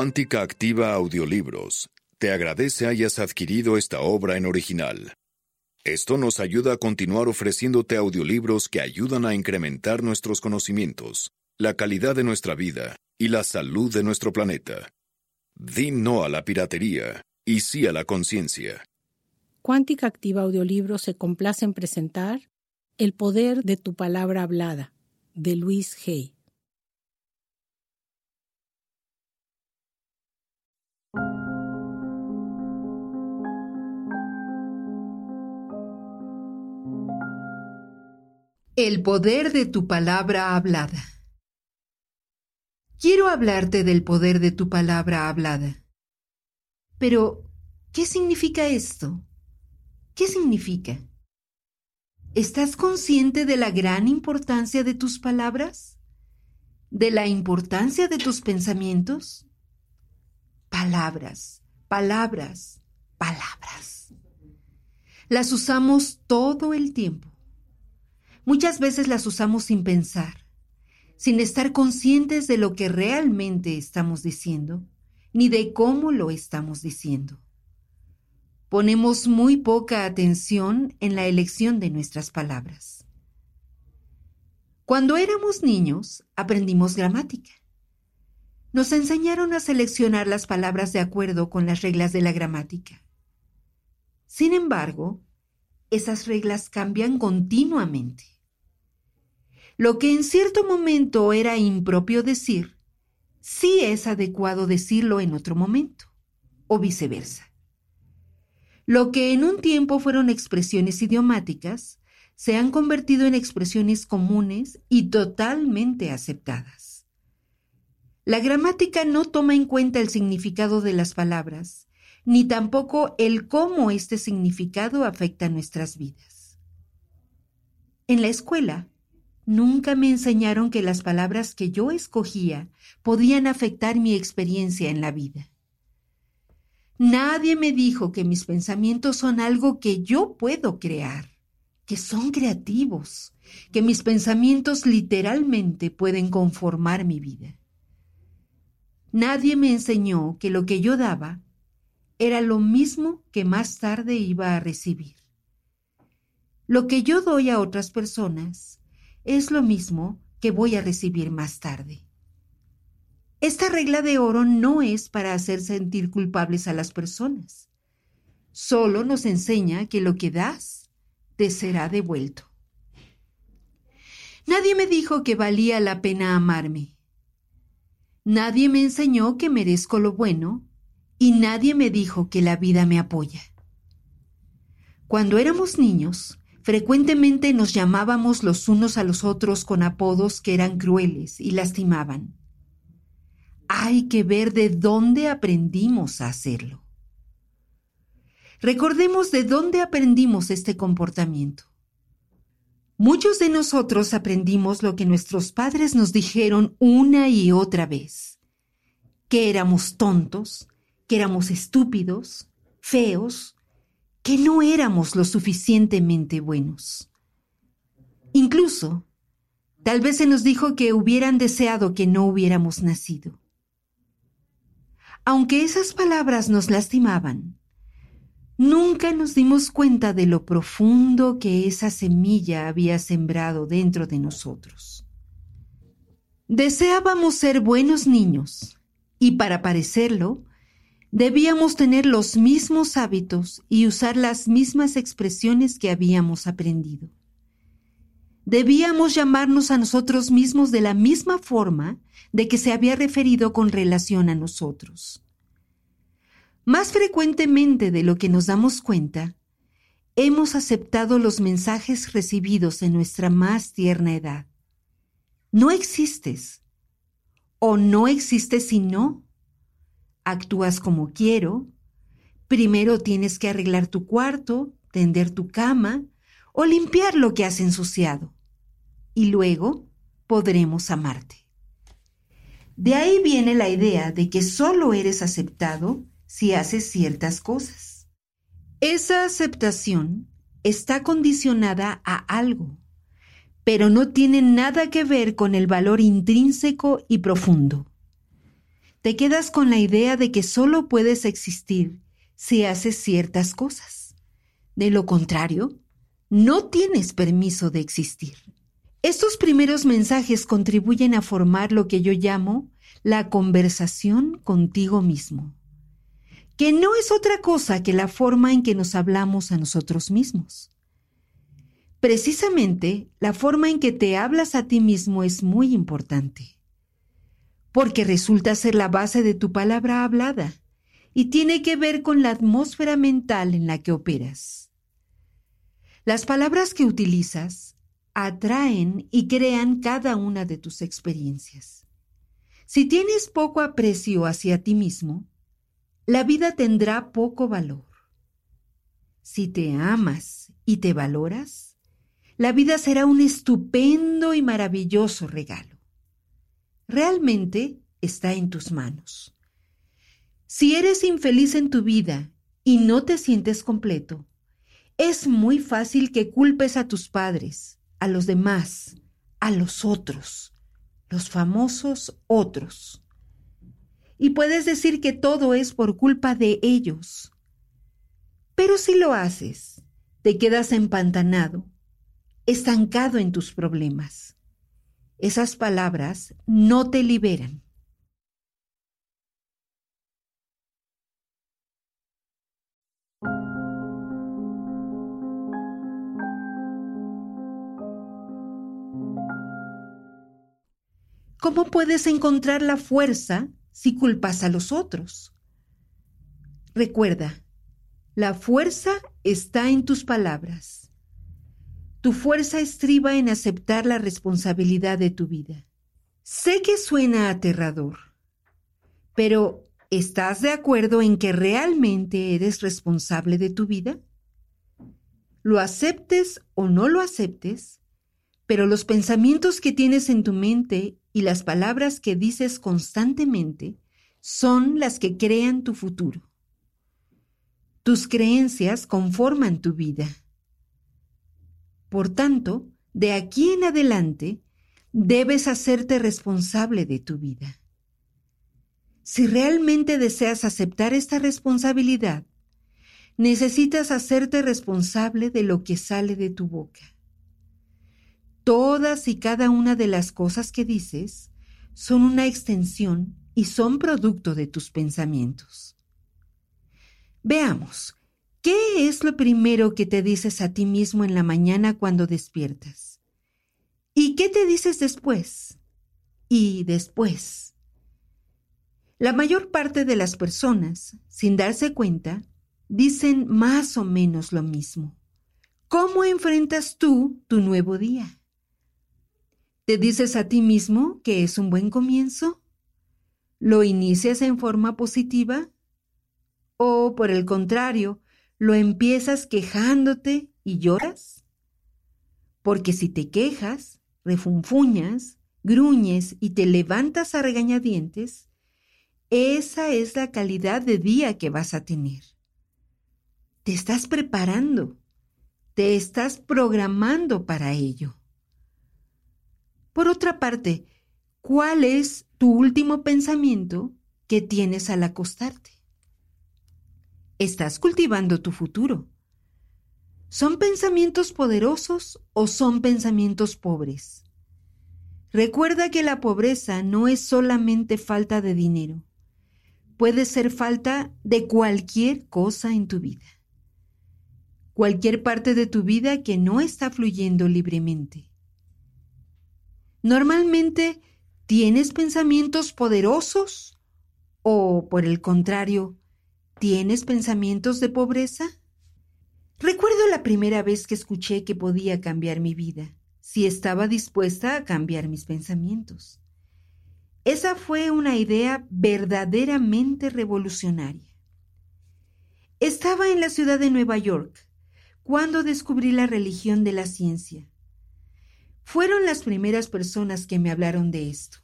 Cuántica Activa Audiolibros te agradece hayas adquirido esta obra en original. Esto nos ayuda a continuar ofreciéndote audiolibros que ayudan a incrementar nuestros conocimientos, la calidad de nuestra vida y la salud de nuestro planeta. Di no a la piratería y sí a la conciencia. Cuántica Activa Audiolibros se complace en presentar El poder de tu palabra hablada, de Luis Hay. El poder de tu palabra hablada. Quiero hablarte del poder de tu palabra hablada. Pero, ¿qué significa esto? ¿Qué significa? ¿Estás consciente de la gran importancia de tus palabras? ¿De la importancia de tus pensamientos? Palabras, palabras, palabras. Las usamos todo el tiempo Muchas veces las usamos sin pensar, sin estar conscientes de lo que realmente estamos diciendo, ni de cómo lo estamos diciendo. Ponemos muy poca atención en la elección de nuestras palabras. Cuando éramos niños, aprendimos gramática. Nos enseñaron a seleccionar las palabras de acuerdo con las reglas de la gramática. Sin embargo, esas reglas cambian continuamente. Lo que en cierto momento era impropio decir, sí es adecuado decirlo en otro momento, o viceversa. Lo que en un tiempo fueron expresiones idiomáticas, se han convertido en expresiones comunes y totalmente aceptadas. La gramática no toma en cuenta el significado de las palabras, ni tampoco el cómo este significado afecta nuestras vidas. En la escuela, Nunca me enseñaron que las palabras que yo escogía podían afectar mi experiencia en la vida. Nadie me dijo que mis pensamientos son algo que yo puedo crear, que son creativos, que mis pensamientos literalmente pueden conformar mi vida. Nadie me enseñó que lo que yo daba era lo mismo que más tarde iba a recibir. Lo que yo doy a otras personas es lo mismo que voy a recibir más tarde. Esta regla de oro no es para hacer sentir culpables a las personas. Solo nos enseña que lo que das te será devuelto. Nadie me dijo que valía la pena amarme. Nadie me enseñó que merezco lo bueno y nadie me dijo que la vida me apoya. Cuando éramos niños, Frecuentemente nos llamábamos los unos a los otros con apodos que eran crueles y lastimaban. Hay que ver de dónde aprendimos a hacerlo. Recordemos de dónde aprendimos este comportamiento. Muchos de nosotros aprendimos lo que nuestros padres nos dijeron una y otra vez, que éramos tontos, que éramos estúpidos, feos, que no éramos lo suficientemente buenos. Incluso, tal vez se nos dijo que hubieran deseado que no hubiéramos nacido. Aunque esas palabras nos lastimaban, nunca nos dimos cuenta de lo profundo que esa semilla había sembrado dentro de nosotros. Deseábamos ser buenos niños, y para parecerlo, debíamos tener los mismos hábitos y usar las mismas expresiones que habíamos aprendido. Debíamos llamarnos a nosotros mismos de la misma forma de que se había referido con relación a nosotros. Más frecuentemente de lo que nos damos cuenta, hemos aceptado los mensajes recibidos en nuestra más tierna edad. No existes. O no existes si no actúas como quiero, primero tienes que arreglar tu cuarto, tender tu cama o limpiar lo que has ensuciado. y luego podremos amarte. De ahí viene la idea de que solo eres aceptado si haces ciertas cosas. Esa aceptación está condicionada a algo, pero no tiene nada que ver con el valor intrínseco y profundo. Te quedas con la idea de que solo puedes existir si haces ciertas cosas. De lo contrario, no tienes permiso de existir. Estos primeros mensajes contribuyen a formar lo que yo llamo la conversación contigo mismo, que no es otra cosa que la forma en que nos hablamos a nosotros mismos. Precisamente la forma en que te hablas a ti mismo es muy importante, porque resulta ser la base de tu palabra hablada y tiene que ver con la atmósfera mental en la que operas. Las palabras que utilizas atraen y crean cada una de tus experiencias. Si tienes poco aprecio hacia ti mismo, la vida tendrá poco valor. Si te amas y te valoras, la vida será un estupendo y maravilloso regalo. Realmente está en tus manos. Si eres infeliz en tu vida y no te sientes completo, es muy fácil que culpes a tus padres, a los demás, a los otros, los famosos otros. Y puedes decir que todo es por culpa de ellos. Pero si lo haces, te quedas empantanado, estancado en tus problemas. Esas palabras no te liberan. ¿Cómo puedes encontrar la fuerza si culpas a los otros? Recuerda, la fuerza está en tus palabras. Tu fuerza estriba en aceptar la responsabilidad de tu vida. Sé que suena aterrador, pero ¿estás de acuerdo en que realmente eres responsable de tu vida? Lo aceptes o no lo aceptes, pero los pensamientos que tienes en tu mente y las palabras que dices constantemente son las que crean tu futuro. Tus creencias conforman tu vida. Por tanto, de aquí en adelante, debes hacerte responsable de tu vida. Si realmente deseas aceptar esta responsabilidad, necesitas hacerte responsable de lo que sale de tu boca. Todas y cada una de las cosas que dices son una extensión y son producto de tus pensamientos. Veamos, ¿qué es lo primero que te dices a ti mismo en la mañana cuando despiertas? ¿Y qué te dices después? Y después. La mayor parte de las personas, sin darse cuenta, dicen más o menos lo mismo. ¿Cómo enfrentas tú tu nuevo día? ¿Te dices a ti mismo que es un buen comienzo? ¿Lo inicias en forma positiva? ¿O por el contrario, lo empiezas quejándote y lloras? Porque si te quejas, refunfuñas, gruñes y te levantas a regañadientes, esa es la calidad de día que vas a tener. Te estás preparando, te estás programando para ello. Por otra parte, ¿cuál es tu último pensamiento que tienes al acostarte? Estás cultivando tu futuro. ¿Son pensamientos poderosos o son pensamientos pobres? Recuerda que la pobreza no es solamente falta de dinero, puede ser falta de cualquier cosa en tu vida. Cualquier parte de tu vida que no está fluyendo libremente. Normalmente, ¿tienes pensamientos poderosos? ¿O, por el contrario, tienes pensamientos de pobreza? Recuerdo la primera vez que escuché que podía cambiar mi vida, si estaba dispuesta a cambiar mis pensamientos. Esa fue una idea verdaderamente revolucionaria. Estaba en la ciudad de Nueva York cuando descubrí la religión de la ciencia fueron las primeras personas que me hablaron de esto.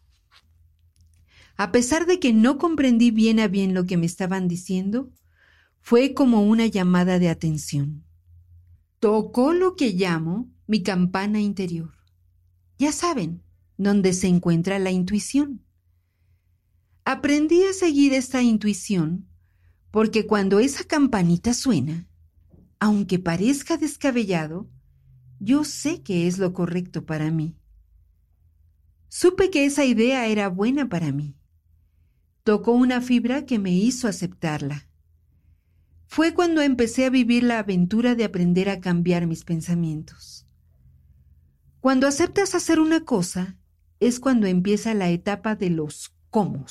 A pesar de que no comprendí bien a bien lo que me estaban diciendo, fue como una llamada de atención. Tocó lo que llamo mi campana interior. Ya saben, donde se encuentra la intuición. Aprendí a seguir esta intuición porque cuando esa campanita suena, aunque parezca descabellado, yo sé que es lo correcto para mí. Supe que esa idea era buena para mí. Tocó una fibra que me hizo aceptarla. Fue cuando empecé a vivir la aventura de aprender a cambiar mis pensamientos. Cuando aceptas hacer una cosa, es cuando empieza la etapa de los cómo.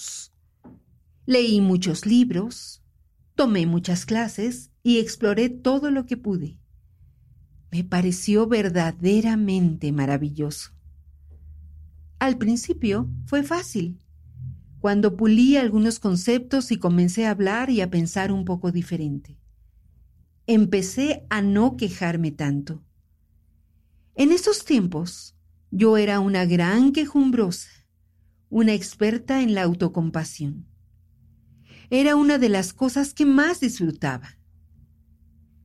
Leí muchos libros, tomé muchas clases y exploré todo lo que pude. Me pareció verdaderamente maravilloso. Al principio fue fácil. Cuando pulí algunos conceptos y comencé a hablar y a pensar un poco diferente. Empecé a no quejarme tanto. En esos tiempos yo era una gran quejumbrosa, una experta en la autocompasión. Era una de las cosas que más disfrutaba.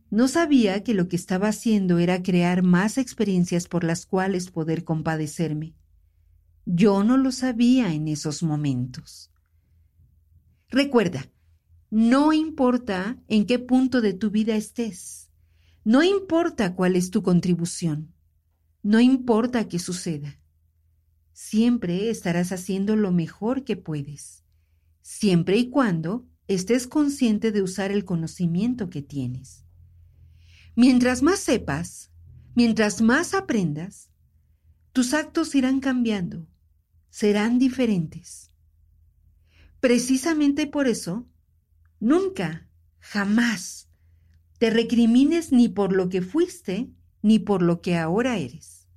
No sabía que lo que estaba haciendo era crear más experiencias por las cuales poder compadecerme. Yo no lo sabía en esos momentos. Recuerda, no importa en qué punto de tu vida estés, no importa cuál es tu contribución, no importa qué suceda, siempre estarás haciendo lo mejor que puedes, siempre y cuando estés consciente de usar el conocimiento que tienes. Mientras más sepas, mientras más aprendas, tus actos irán cambiando serán diferentes. Precisamente por eso, nunca, jamás, te recrimines ni por lo que fuiste ni por lo que ahora eres.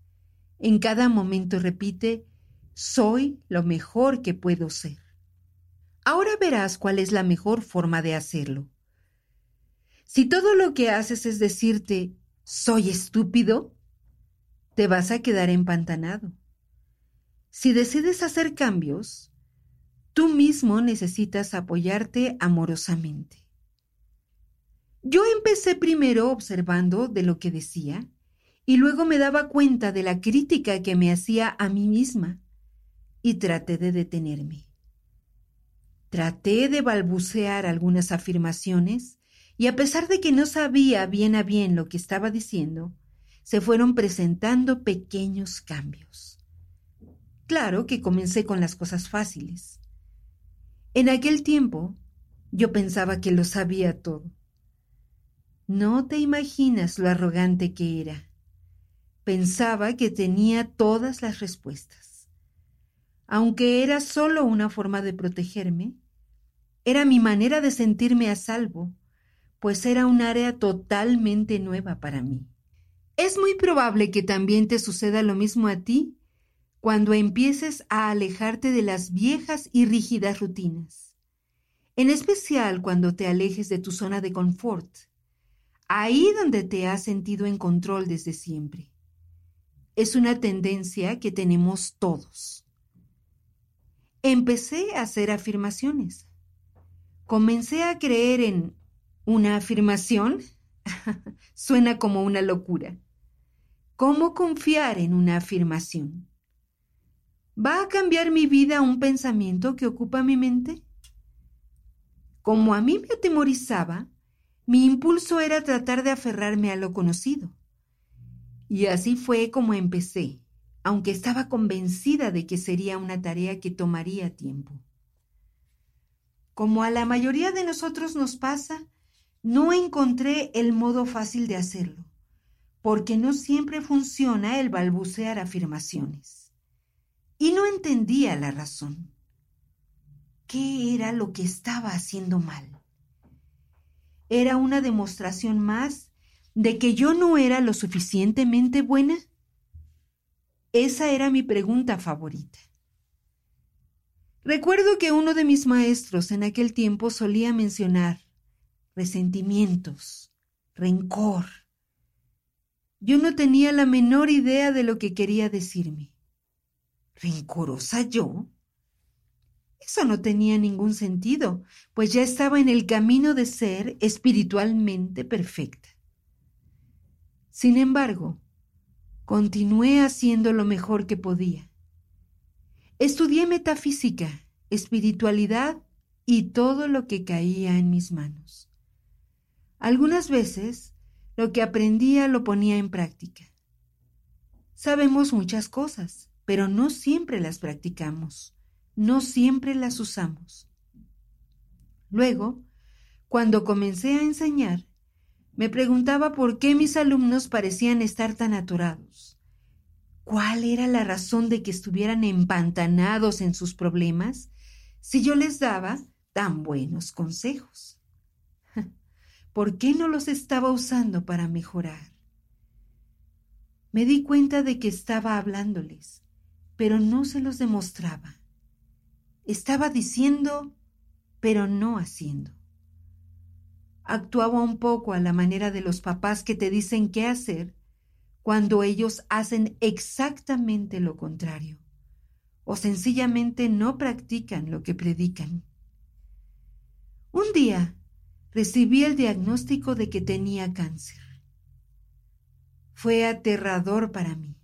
En cada momento repite, soy lo mejor que puedo ser. Ahora verás cuál es la mejor forma de hacerlo. Si todo lo que haces es decirte, soy estúpido, te vas a quedar empantanado. Si decides hacer cambios, tú mismo necesitas apoyarte amorosamente. Yo empecé primero observando de lo que decía y luego me daba cuenta de la crítica que me hacía a mí misma y traté de detenerme. Traté de balbucear algunas afirmaciones y a pesar de que no sabía bien a bien lo que estaba diciendo, se fueron presentando pequeños cambios. Claro que comencé con las cosas fáciles. En aquel tiempo yo pensaba que lo sabía todo. No te imaginas lo arrogante que era. Pensaba que tenía todas las respuestas. Aunque era solo una forma de protegerme, era mi manera de sentirme a salvo, pues era un área totalmente nueva para mí. Es muy probable que también te suceda lo mismo a ti cuando empieces a alejarte de las viejas y rígidas rutinas, en especial cuando te alejes de tu zona de confort, ahí donde te has sentido en control desde siempre. Es una tendencia que tenemos todos. Empecé a hacer afirmaciones. Comencé a creer en una afirmación. Suena como una locura. ¿Cómo confiar en una afirmación? ¿Va a cambiar mi vida un pensamiento que ocupa mi mente? Como a mí me atemorizaba, mi impulso era tratar de aferrarme a lo conocido. Y así fue como empecé, aunque estaba convencida de que sería una tarea que tomaría tiempo. Como a la mayoría de nosotros nos pasa, no encontré el modo fácil de hacerlo, porque no siempre funciona el balbucear afirmaciones y no entendía la razón. ¿Qué era lo que estaba haciendo mal? ¿Era una demostración más de que yo no era lo suficientemente buena? Esa era mi pregunta favorita. Recuerdo que uno de mis maestros en aquel tiempo solía mencionar resentimientos, rencor. Yo no tenía la menor idea de lo que quería decirme. ¿Rencorosa yo? Eso no tenía ningún sentido, pues ya estaba en el camino de ser espiritualmente perfecta. Sin embargo, continué haciendo lo mejor que podía. Estudié metafísica, espiritualidad y todo lo que caía en mis manos. Algunas veces lo que aprendía lo ponía en práctica. Sabemos muchas cosas, pero no siempre las practicamos, no siempre las usamos. Luego, cuando comencé a enseñar, me preguntaba por qué mis alumnos parecían estar tan atorados. ¿Cuál era la razón de que estuvieran empantanados en sus problemas si yo les daba tan buenos consejos? ¿Por qué no los estaba usando para mejorar? Me di cuenta de que estaba hablándoles, pero no se los demostraba. Estaba diciendo, pero no haciendo. Actuaba un poco a la manera de los papás que te dicen qué hacer cuando ellos hacen exactamente lo contrario o sencillamente no practican lo que predican. Un día recibí el diagnóstico de que tenía cáncer. Fue aterrador para mí.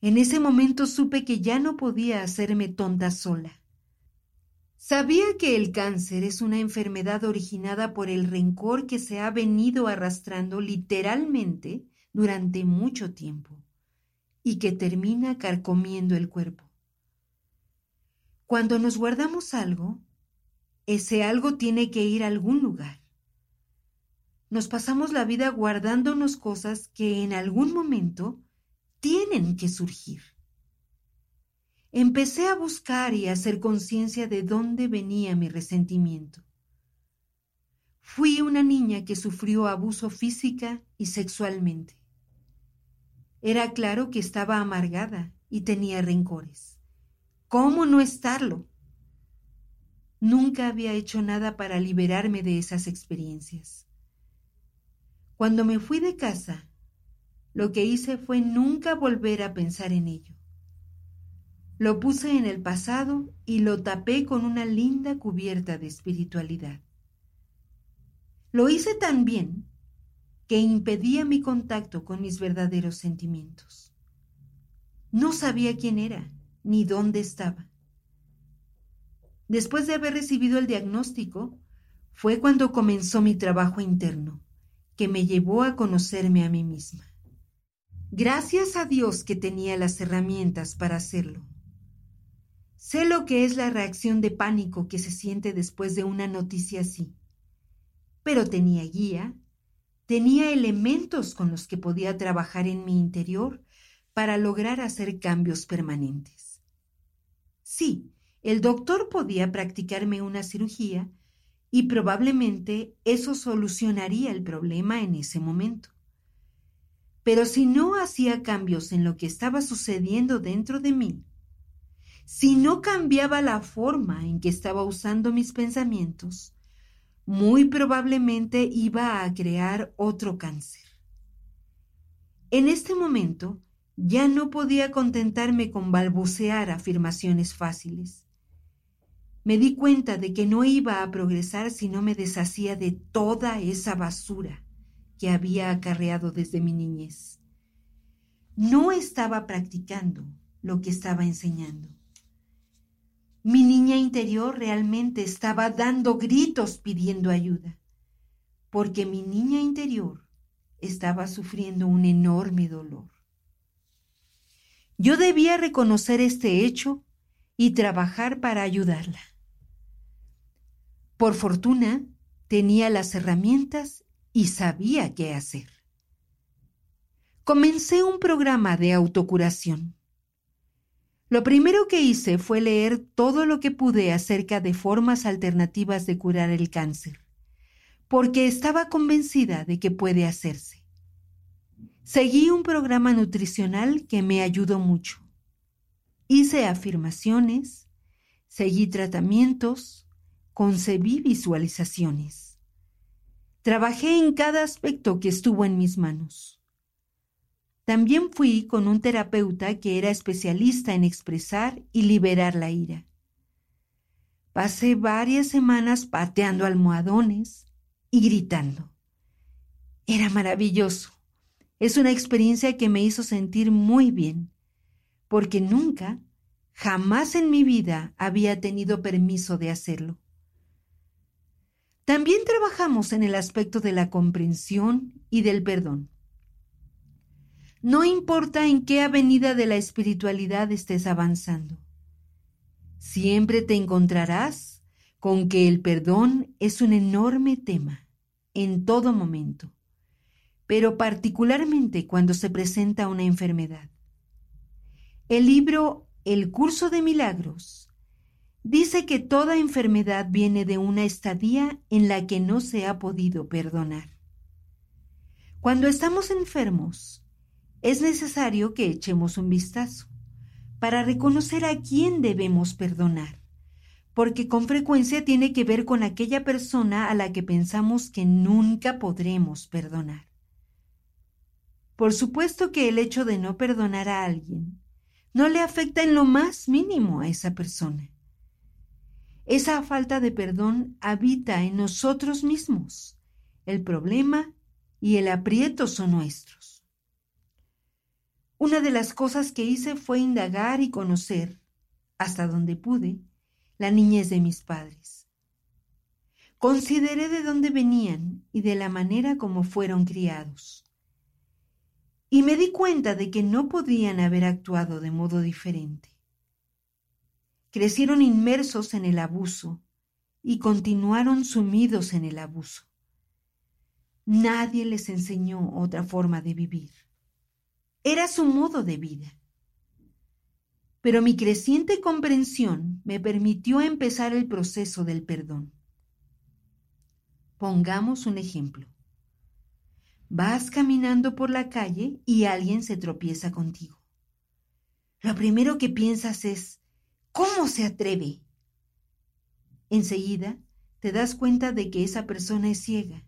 En ese momento supe que ya no podía hacerme tonta sola. Sabía que el cáncer es una enfermedad originada por el rencor que se ha venido arrastrando literalmente durante mucho tiempo y que termina carcomiendo el cuerpo. Cuando nos guardamos algo, ese algo tiene que ir a algún lugar. Nos pasamos la vida guardándonos cosas que en algún momento tienen que surgir. Empecé a buscar y a hacer conciencia de dónde venía mi resentimiento. Fui una niña que sufrió abuso física y sexualmente. Era claro que estaba amargada y tenía rencores. ¿Cómo no estarlo? Nunca había hecho nada para liberarme de esas experiencias. Cuando me fui de casa, lo que hice fue nunca volver a pensar en ello. Lo puse en el pasado y lo tapé con una linda cubierta de espiritualidad. Lo hice tan bien que impedía mi contacto con mis verdaderos sentimientos. No sabía quién era ni dónde estaba. Después de haber recibido el diagnóstico, fue cuando comenzó mi trabajo interno, que me llevó a conocerme a mí misma. Gracias a Dios que tenía las herramientas para hacerlo. Sé lo que es la reacción de pánico que se siente después de una noticia así, pero tenía guía, tenía elementos con los que podía trabajar en mi interior para lograr hacer cambios permanentes. Sí, el doctor podía practicarme una cirugía y probablemente eso solucionaría el problema en ese momento. Pero si no hacía cambios en lo que estaba sucediendo dentro de mí, si no cambiaba la forma en que estaba usando mis pensamientos, muy probablemente iba a crear otro cáncer. En este momento ya no podía contentarme con balbucear afirmaciones fáciles. Me di cuenta de que no iba a progresar si no me deshacía de toda esa basura que había acarreado desde mi niñez. No estaba practicando lo que estaba enseñando. Mi niña interior realmente estaba dando gritos pidiendo ayuda, porque mi niña interior estaba sufriendo un enorme dolor. Yo debía reconocer este hecho y trabajar para ayudarla. Por fortuna, tenía las herramientas y sabía qué hacer. Comencé un programa de autocuración. Lo primero que hice fue leer todo lo que pude acerca de formas alternativas de curar el cáncer, porque estaba convencida de que puede hacerse. Seguí un programa nutricional que me ayudó mucho. Hice afirmaciones, seguí tratamientos, concebí visualizaciones. Trabajé en cada aspecto que estuvo en mis manos. También fui con un terapeuta que era especialista en expresar y liberar la ira. Pasé varias semanas pateando almohadones y gritando. Era maravilloso. Es una experiencia que me hizo sentir muy bien, porque nunca, jamás en mi vida había tenido permiso de hacerlo. También trabajamos en el aspecto de la comprensión y del perdón. No importa en qué avenida de la espiritualidad estés avanzando. Siempre te encontrarás con que el perdón es un enorme tema en todo momento, pero particularmente cuando se presenta una enfermedad. El libro El curso de milagros dice que toda enfermedad viene de una estadía en la que no se ha podido perdonar. Cuando estamos enfermos, es necesario que echemos un vistazo para reconocer a quién debemos perdonar, porque con frecuencia tiene que ver con aquella persona a la que pensamos que nunca podremos perdonar. Por supuesto que el hecho de no perdonar a alguien no le afecta en lo más mínimo a esa persona. Esa falta de perdón habita en nosotros mismos. El problema y el aprieto son nuestros. Una de las cosas que hice fue indagar y conocer, hasta donde pude, la niñez de mis padres. Consideré de dónde venían y de la manera como fueron criados. Y me di cuenta de que no podían haber actuado de modo diferente. Crecieron inmersos en el abuso y continuaron sumidos en el abuso. Nadie les enseñó otra forma de vivir. Era su modo de vida. Pero mi creciente comprensión me permitió empezar el proceso del perdón. Pongamos un ejemplo. Vas caminando por la calle y alguien se tropieza contigo. Lo primero que piensas es, ¿cómo se atreve? Enseguida te das cuenta de que esa persona es ciega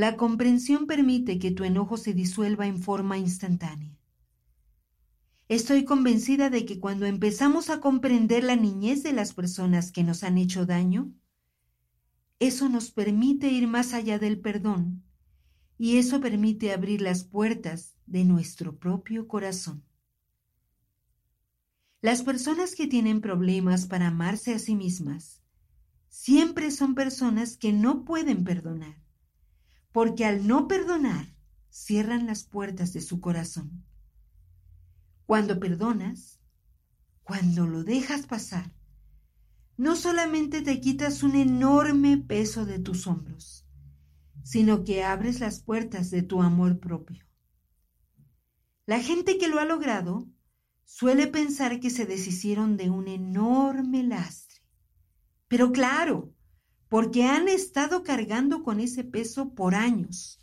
la comprensión permite que tu enojo se disuelva en forma instantánea. Estoy convencida de que cuando empezamos a comprender la niñez de las personas que nos han hecho daño, eso nos permite ir más allá del perdón y eso permite abrir las puertas de nuestro propio corazón. Las personas que tienen problemas para amarse a sí mismas siempre son personas que no pueden perdonar porque al no perdonar, cierran las puertas de su corazón. Cuando perdonas, cuando lo dejas pasar, no solamente te quitas un enorme peso de tus hombros, sino que abres las puertas de tu amor propio. La gente que lo ha logrado suele pensar que se deshicieron de un enorme lastre. Pero claro, porque han estado cargando con ese peso por años.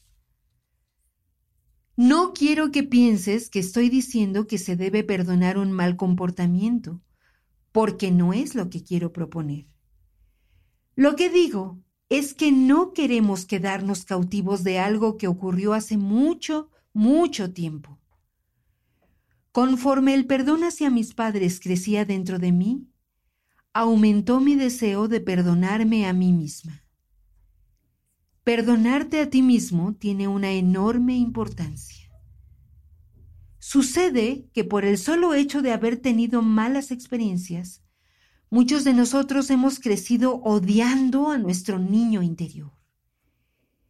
No quiero que pienses que estoy diciendo que se debe perdonar un mal comportamiento, porque no es lo que quiero proponer. Lo que digo es que no queremos quedarnos cautivos de algo que ocurrió hace mucho, mucho tiempo. Conforme el perdón hacia mis padres crecía dentro de mí, aumentó mi deseo de perdonarme a mí misma. Perdonarte a ti mismo tiene una enorme importancia. Sucede que por el solo hecho de haber tenido malas experiencias, muchos de nosotros hemos crecido odiando a nuestro niño interior.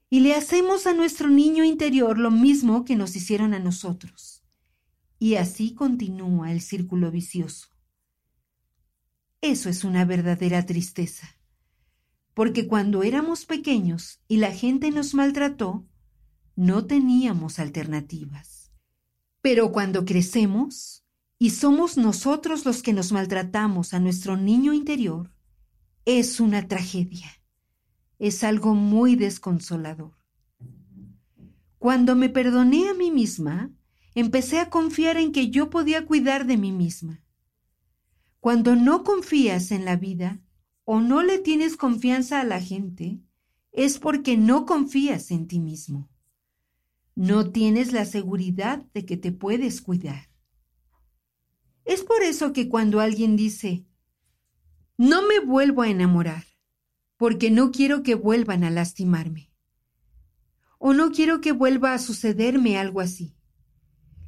Y le hacemos a nuestro niño interior lo mismo que nos hicieron a nosotros. Y así continúa el círculo vicioso. Eso es una verdadera tristeza. Porque cuando éramos pequeños y la gente nos maltrató, no teníamos alternativas. Pero cuando crecemos y somos nosotros los que nos maltratamos a nuestro niño interior, es una tragedia. Es algo muy desconsolador. Cuando me perdoné a mí misma, empecé a confiar en que yo podía cuidar de mí misma. Cuando no confías en la vida o no le tienes confianza a la gente, es porque no confías en ti mismo. no tienes la seguridad de que te puedes cuidar. Es por eso que cuando alguien dice, no me vuelvo a enamorar, porque no quiero que vuelvan a lastimarme, o no quiero que vuelva a sucederme algo así,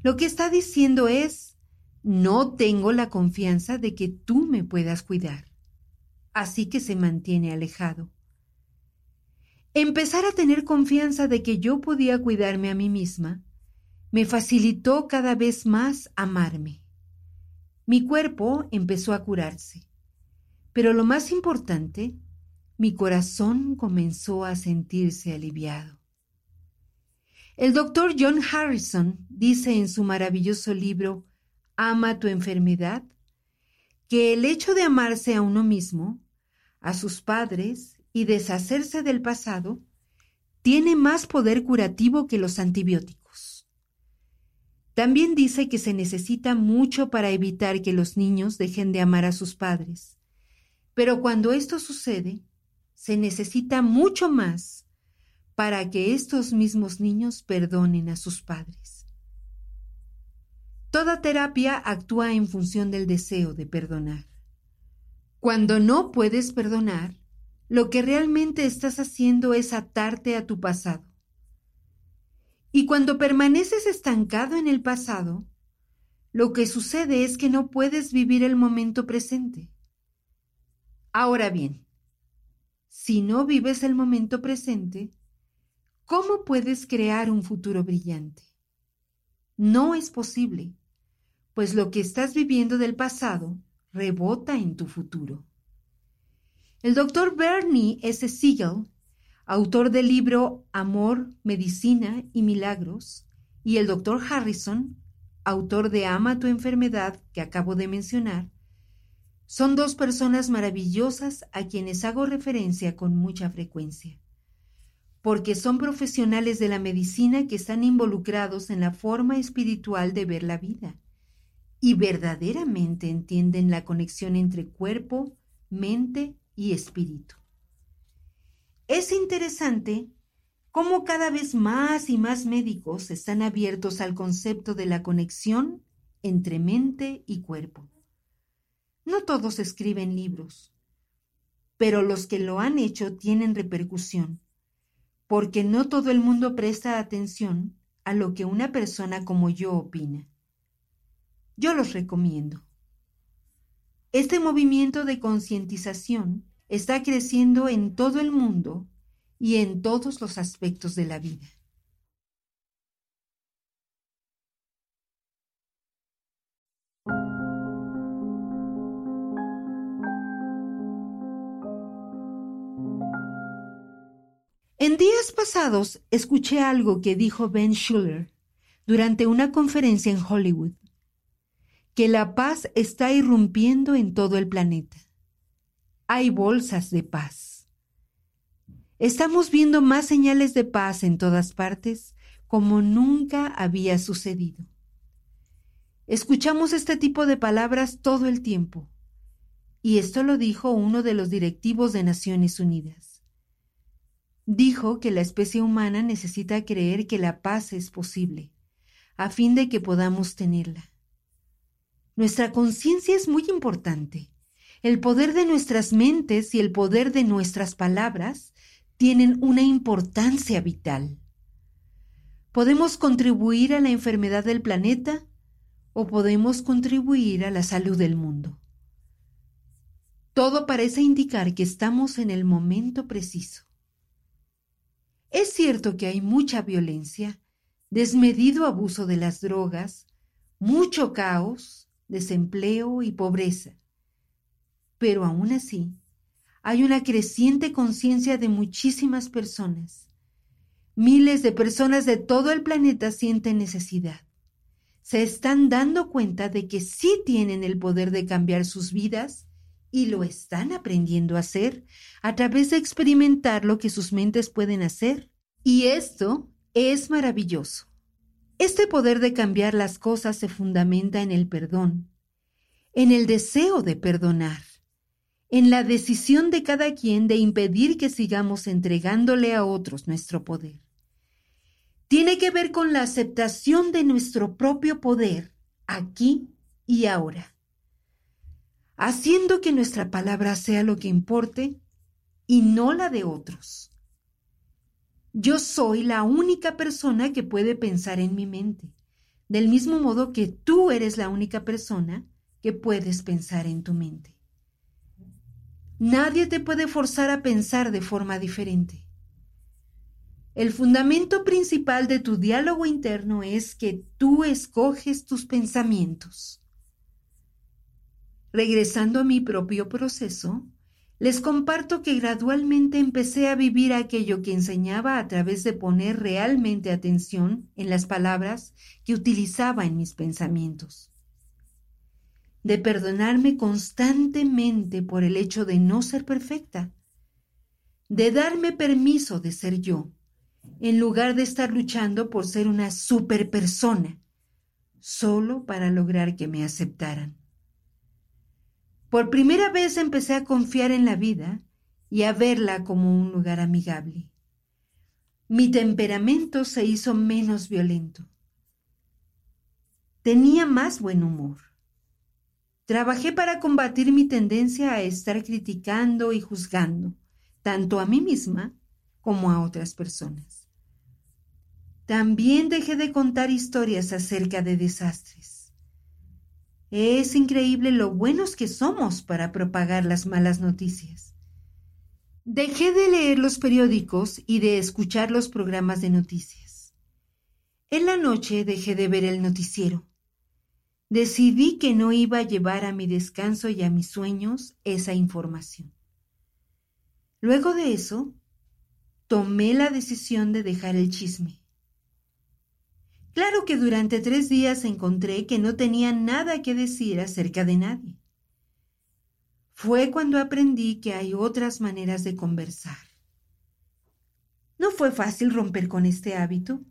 lo que está diciendo es, no tengo la confianza de que tú me puedas cuidar, así que se mantiene alejado. Empezar a tener confianza de que yo podía cuidarme a mí misma me facilitó cada vez más amarme. Mi cuerpo empezó a curarse, pero lo más importante, mi corazón comenzó a sentirse aliviado. El doctor John Harrison dice en su maravilloso libro Ama tu enfermedad que el hecho de amarse a uno mismo, a sus padres y deshacerse del pasado tiene más poder curativo que los antibióticos. También dice que se necesita mucho para evitar que los niños dejen de amar a sus padres, pero cuando esto sucede, se necesita mucho más para que estos mismos niños perdonen a sus padres. Toda terapia actúa en función del deseo de perdonar. Cuando no puedes perdonar, lo que realmente estás haciendo es atarte a tu pasado. Y cuando permaneces estancado en el pasado, lo que sucede es que no puedes vivir el momento presente. Ahora bien, si no vives el momento presente, ¿cómo puedes crear un futuro brillante? No es posible, pues lo que estás viviendo del pasado rebota en tu futuro. El doctor Bernie S. Siegel, autor del libro Amor, Medicina y Milagros, y el doctor Harrison, autor de Ama tu enfermedad que acabo de mencionar, son dos personas maravillosas a quienes hago referencia con mucha frecuencia, porque son profesionales de la medicina que están involucrados en la forma espiritual de ver la vida y verdaderamente entienden la conexión entre cuerpo, mente y espíritu. Es interesante cómo cada vez más y más médicos están abiertos al concepto de la conexión entre mente y cuerpo. No todos escriben libros, pero los que lo han hecho tienen repercusión, porque no todo el mundo presta atención a lo que una persona como yo opina. Yo los recomiendo. Este movimiento de concientización está creciendo en todo el mundo y en todos los aspectos de la vida. En días pasados escuché algo que dijo Ben Schuller durante una conferencia en Hollywood, que la paz está irrumpiendo en todo el planeta hay bolsas de paz. Estamos viendo más señales de paz en todas partes como nunca había sucedido. Escuchamos este tipo de palabras todo el tiempo, y esto lo dijo uno de los directivos de Naciones Unidas. Dijo que la especie humana necesita creer que la paz es posible, a fin de que podamos tenerla. Nuestra conciencia es muy importante el poder de nuestras mentes y el poder de nuestras palabras tienen una importancia vital. Podemos contribuir a la enfermedad del planeta o podemos contribuir a la salud del mundo. Todo parece indicar que estamos en el momento preciso. Es cierto que hay mucha violencia, desmedido abuso de las drogas, mucho caos, desempleo y pobreza. Pero aún así, hay una creciente conciencia de muchísimas personas. Miles de personas de todo el planeta sienten necesidad. Se están dando cuenta de que sí tienen el poder de cambiar sus vidas y lo están aprendiendo a hacer a través de experimentar lo que sus mentes pueden hacer. Y esto es maravilloso. Este poder de cambiar las cosas se fundamenta en el perdón, en el deseo de perdonar en la decisión de cada quien de impedir que sigamos entregándole a otros nuestro poder. tiene que ver con la aceptación de nuestro propio poder aquí y ahora, haciendo que nuestra palabra sea lo que importe y no la de otros. Yo soy la única persona que puede pensar en mi mente, del mismo modo que tú eres la única persona que puedes pensar en tu mente. Nadie te puede forzar a pensar de forma diferente. El fundamento principal de tu diálogo interno es que tú escoges tus pensamientos. Regresando a mi propio proceso, les comparto que gradualmente empecé a vivir aquello que enseñaba a través de poner realmente atención en las palabras que utilizaba en mis pensamientos. De perdonarme constantemente por el hecho de no ser perfecta. De darme permiso de ser yo, en lugar de estar luchando por ser una superpersona, solo para lograr que me aceptaran. Por primera vez empecé a confiar en la vida y a verla como un lugar amigable. Mi temperamento se hizo menos violento. Tenía más buen humor. Trabajé para combatir mi tendencia a estar criticando y juzgando, tanto a mí misma como a otras personas. También dejé de contar historias acerca de desastres. Es increíble lo buenos que somos para propagar las malas noticias. Dejé de leer los periódicos y de escuchar los programas de noticias. En la noche dejé de ver el noticiero. Decidí que no iba a llevar a mi descanso y a mis sueños esa información. Luego de eso, tomé la decisión de dejar el chisme. Claro que durante tres días encontré que no tenía nada que decir acerca de nadie. Fue cuando aprendí que hay otras maneras de conversar. No fue fácil romper con este hábito,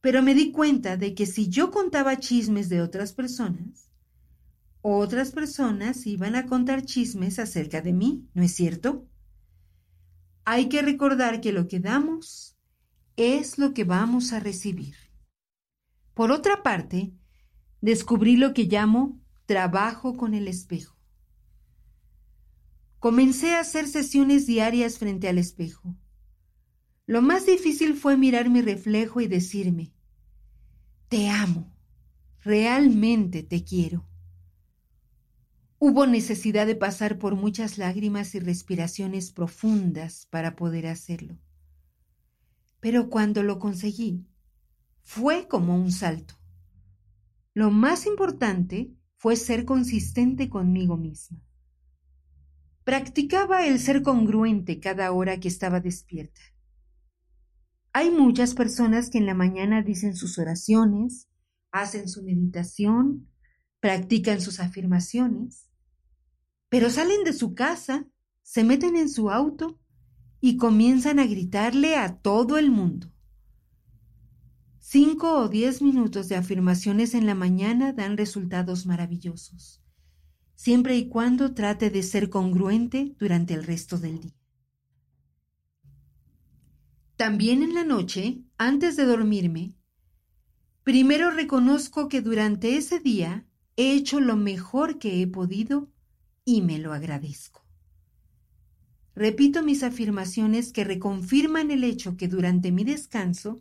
pero me di cuenta de que si yo contaba chismes de otras personas, otras personas iban a contar chismes acerca de mí, ¿no es cierto? Hay que recordar que lo que damos es lo que vamos a recibir. Por otra parte, descubrí lo que llamo trabajo con el espejo. Comencé a hacer sesiones diarias frente al espejo. Lo más difícil fue mirar mi reflejo y decirme, te amo, realmente te quiero. Hubo necesidad de pasar por muchas lágrimas y respiraciones profundas para poder hacerlo. Pero cuando lo conseguí, fue como un salto. Lo más importante fue ser consistente conmigo misma. Practicaba el ser congruente cada hora que estaba despierta. Hay muchas personas que en la mañana dicen sus oraciones, hacen su meditación, practican sus afirmaciones, pero salen de su casa, se meten en su auto y comienzan a gritarle a todo el mundo. Cinco o diez minutos de afirmaciones en la mañana dan resultados maravillosos, siempre y cuando trate de ser congruente durante el resto del día. También en la noche, antes de dormirme, primero reconozco que durante ese día he hecho lo mejor que he podido y me lo agradezco. Repito mis afirmaciones que reconfirman el hecho que durante mi descanso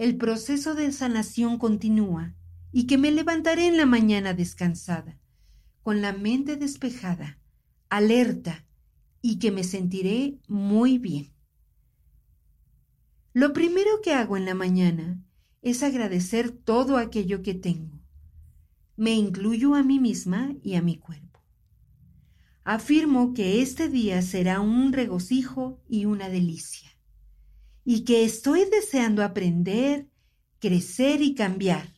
el proceso de sanación continúa y que me levantaré en la mañana descansada, con la mente despejada, alerta y que me sentiré muy bien. Lo primero que hago en la mañana es agradecer todo aquello que tengo. Me incluyo a mí misma y a mi cuerpo. Afirmo que este día será un regocijo y una delicia y que estoy deseando aprender, crecer y cambiar,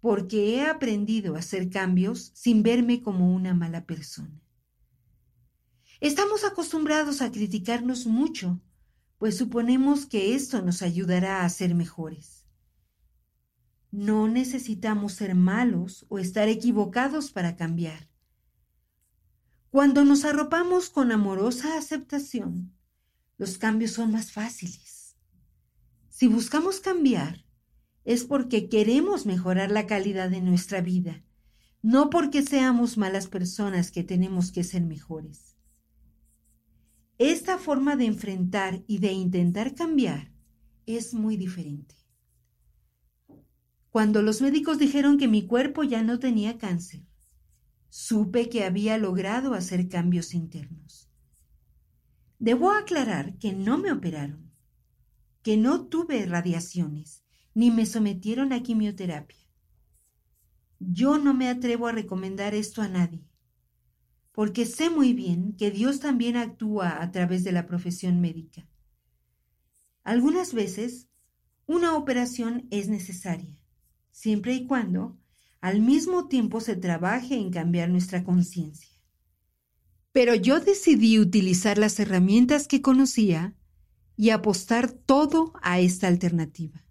porque he aprendido a hacer cambios sin verme como una mala persona. Estamos acostumbrados a criticarnos mucho, pues suponemos que esto nos ayudará a ser mejores. No necesitamos ser malos o estar equivocados para cambiar. Cuando nos arropamos con amorosa aceptación, los cambios son más fáciles. Si buscamos cambiar, es porque queremos mejorar la calidad de nuestra vida, no porque seamos malas personas que tenemos que ser mejores. Esta forma de enfrentar y de intentar cambiar es muy diferente. Cuando los médicos dijeron que mi cuerpo ya no tenía cáncer, supe que había logrado hacer cambios internos. Debo aclarar que no me operaron, que no tuve radiaciones, ni me sometieron a quimioterapia. Yo no me atrevo a recomendar esto a nadie, porque sé muy bien que Dios también actúa a través de la profesión médica. Algunas veces, una operación es necesaria, siempre y cuando al mismo tiempo se trabaje en cambiar nuestra conciencia. Pero yo decidí utilizar las herramientas que conocía y apostar todo a esta alternativa.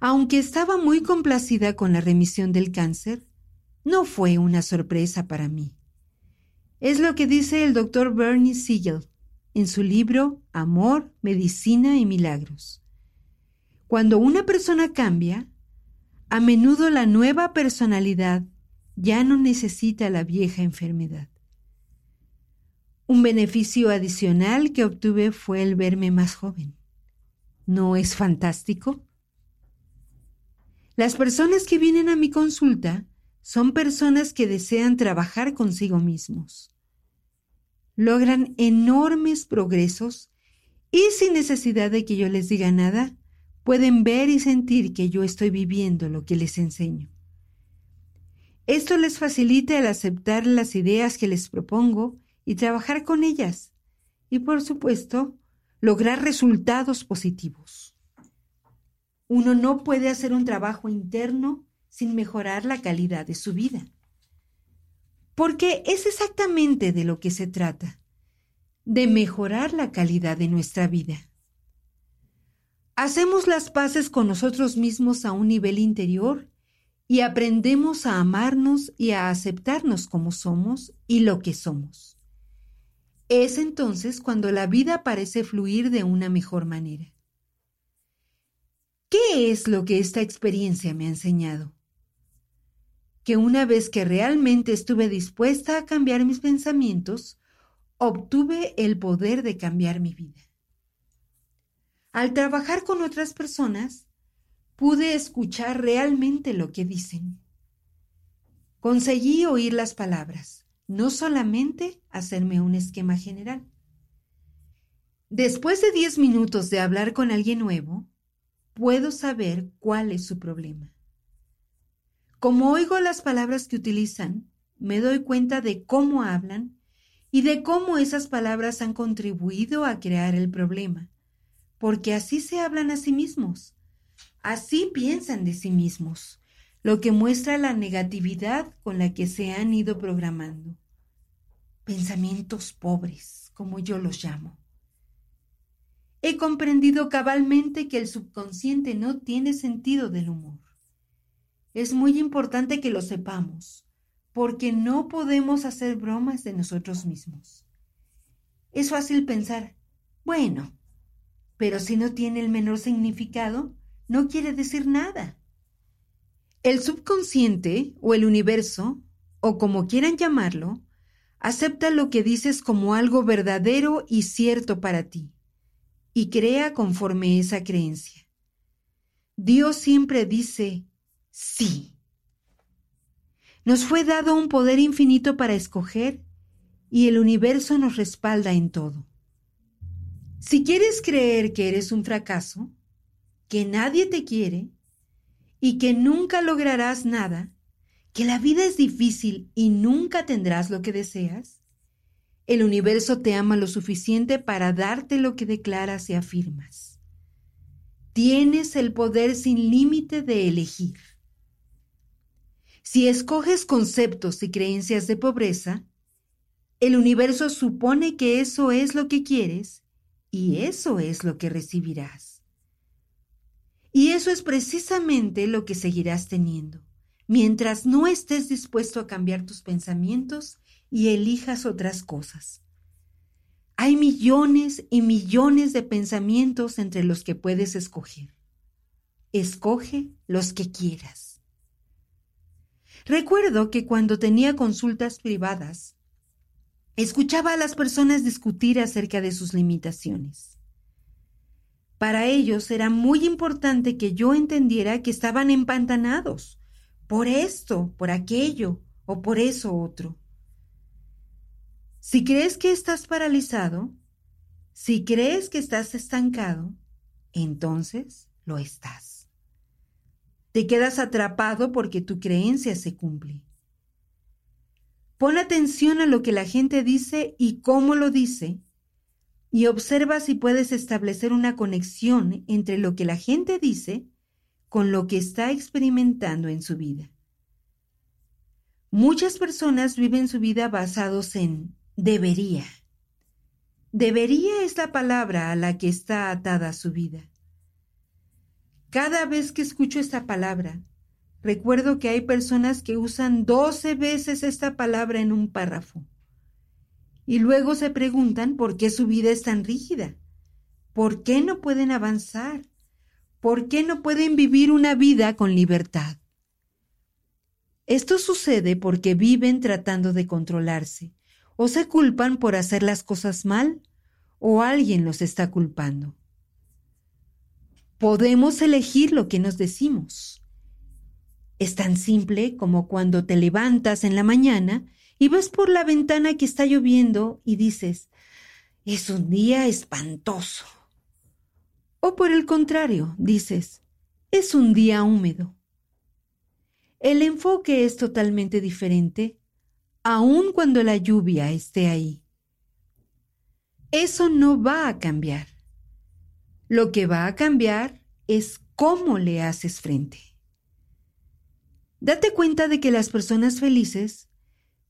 Aunque estaba muy complacida con la remisión del cáncer, no fue una sorpresa para mí. Es lo que dice el doctor Bernie Siegel en su libro Amor, Medicina y Milagros. Cuando una persona cambia, a menudo la nueva personalidad ya no necesita la vieja enfermedad. Un beneficio adicional que obtuve fue el verme más joven. ¿No es fantástico? Las personas que vienen a mi consulta son personas que desean trabajar consigo mismos. Logran enormes progresos y sin necesidad de que yo les diga nada, pueden ver y sentir que yo estoy viviendo lo que les enseño. Esto les facilita el aceptar las ideas que les propongo y trabajar con ellas. Y por supuesto, lograr resultados positivos. Uno no puede hacer un trabajo interno sin mejorar la calidad de su vida. Porque es exactamente de lo que se trata, de mejorar la calidad de nuestra vida. Hacemos las paces con nosotros mismos a un nivel interior y aprendemos a amarnos y a aceptarnos como somos y lo que somos. Es entonces cuando la vida parece fluir de una mejor manera. ¿Qué es lo que esta experiencia me ha enseñado? Que una vez que realmente estuve dispuesta a cambiar mis pensamientos, obtuve el poder de cambiar mi vida. Al trabajar con otras personas, pude escuchar realmente lo que dicen. Conseguí oír las palabras, no solamente hacerme un esquema general. Después de diez minutos de hablar con alguien nuevo, puedo saber cuál es su problema. Como oigo las palabras que utilizan, me doy cuenta de cómo hablan y de cómo esas palabras han contribuido a crear el problema porque así se hablan a sí mismos, así piensan de sí mismos, lo que muestra la negatividad con la que se han ido programando. Pensamientos pobres, como yo los llamo. He comprendido cabalmente que el subconsciente no tiene sentido del humor. Es muy importante que lo sepamos, porque no podemos hacer bromas de nosotros mismos. Es fácil pensar, bueno, pero si no tiene el menor significado, no quiere decir nada. El subconsciente o el universo, o como quieran llamarlo, acepta lo que dices como algo verdadero y cierto para ti, y crea conforme esa creencia. Dios siempre dice sí. Nos fue dado un poder infinito para escoger y el universo nos respalda en todo. Si quieres creer que eres un fracaso, que nadie te quiere y que nunca lograrás nada, que la vida es difícil y nunca tendrás lo que deseas, el universo te ama lo suficiente para darte lo que declaras y afirmas. Tienes el poder sin límite de elegir. Si escoges conceptos y creencias de pobreza, el universo supone que eso es lo que quieres y eso es lo que recibirás. Y eso es precisamente lo que seguirás teniendo, mientras no estés dispuesto a cambiar tus pensamientos y elijas otras cosas. Hay millones y millones de pensamientos entre los que puedes escoger. Escoge los que quieras. Recuerdo que cuando tenía consultas privadas, escuchaba a las personas discutir acerca de sus limitaciones. Para ellos era muy importante que yo entendiera que estaban empantanados por esto, por aquello o por eso otro. Si crees que estás paralizado, si crees que estás estancado, entonces lo estás. Te quedas atrapado porque tu creencia se cumple. Pon atención a lo que la gente dice y cómo lo dice y observa si puedes establecer una conexión entre lo que la gente dice con lo que está experimentando en su vida. Muchas personas viven su vida basados en debería. Debería es la palabra a la que está atada su vida. Cada vez que escucho esta palabra, recuerdo que hay personas que usan doce veces esta palabra en un párrafo y luego se preguntan por qué su vida es tan rígida, por qué no pueden avanzar, por qué no pueden vivir una vida con libertad. Esto sucede porque viven tratando de controlarse, o se culpan por hacer las cosas mal, o alguien los está culpando. Podemos elegir lo que nos decimos. Es tan simple como cuando te levantas en la mañana y ves por la ventana que está lloviendo y dices, es un día espantoso. O por el contrario, dices, es un día húmedo. El enfoque es totalmente diferente, aun cuando la lluvia esté ahí. Eso no va a cambiar. Lo que va a cambiar es cómo le haces frente. Date cuenta de que las personas felices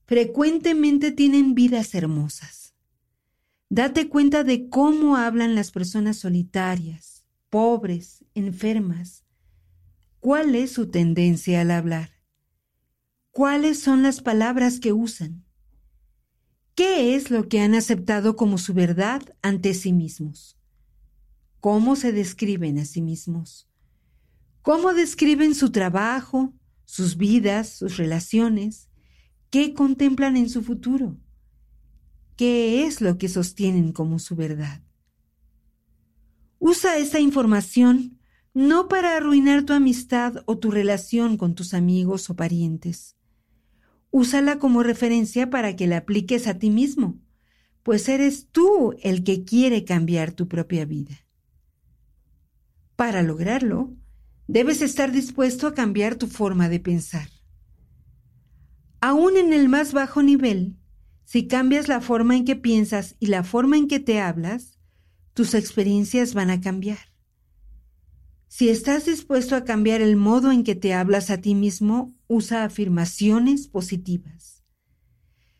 frecuentemente tienen vidas hermosas. Date cuenta de cómo hablan las personas solitarias, pobres, enfermas. ¿Cuál es su tendencia al hablar? ¿Cuáles son las palabras que usan? ¿Qué es lo que han aceptado como su verdad ante sí mismos? ¿Cómo se describen a sí mismos? ¿Cómo describen su trabajo, sus vidas, sus relaciones? ¿Qué contemplan en su futuro? ¿Qué es lo que sostienen como su verdad? Usa esa información no para arruinar tu amistad o tu relación con tus amigos o parientes. Úsala como referencia para que la apliques a ti mismo, pues eres tú el que quiere cambiar tu propia vida. Para lograrlo, debes estar dispuesto a cambiar tu forma de pensar. Aún en el más bajo nivel, si cambias la forma en que piensas y la forma en que te hablas, tus experiencias van a cambiar. Si estás dispuesto a cambiar el modo en que te hablas a ti mismo, usa afirmaciones positivas.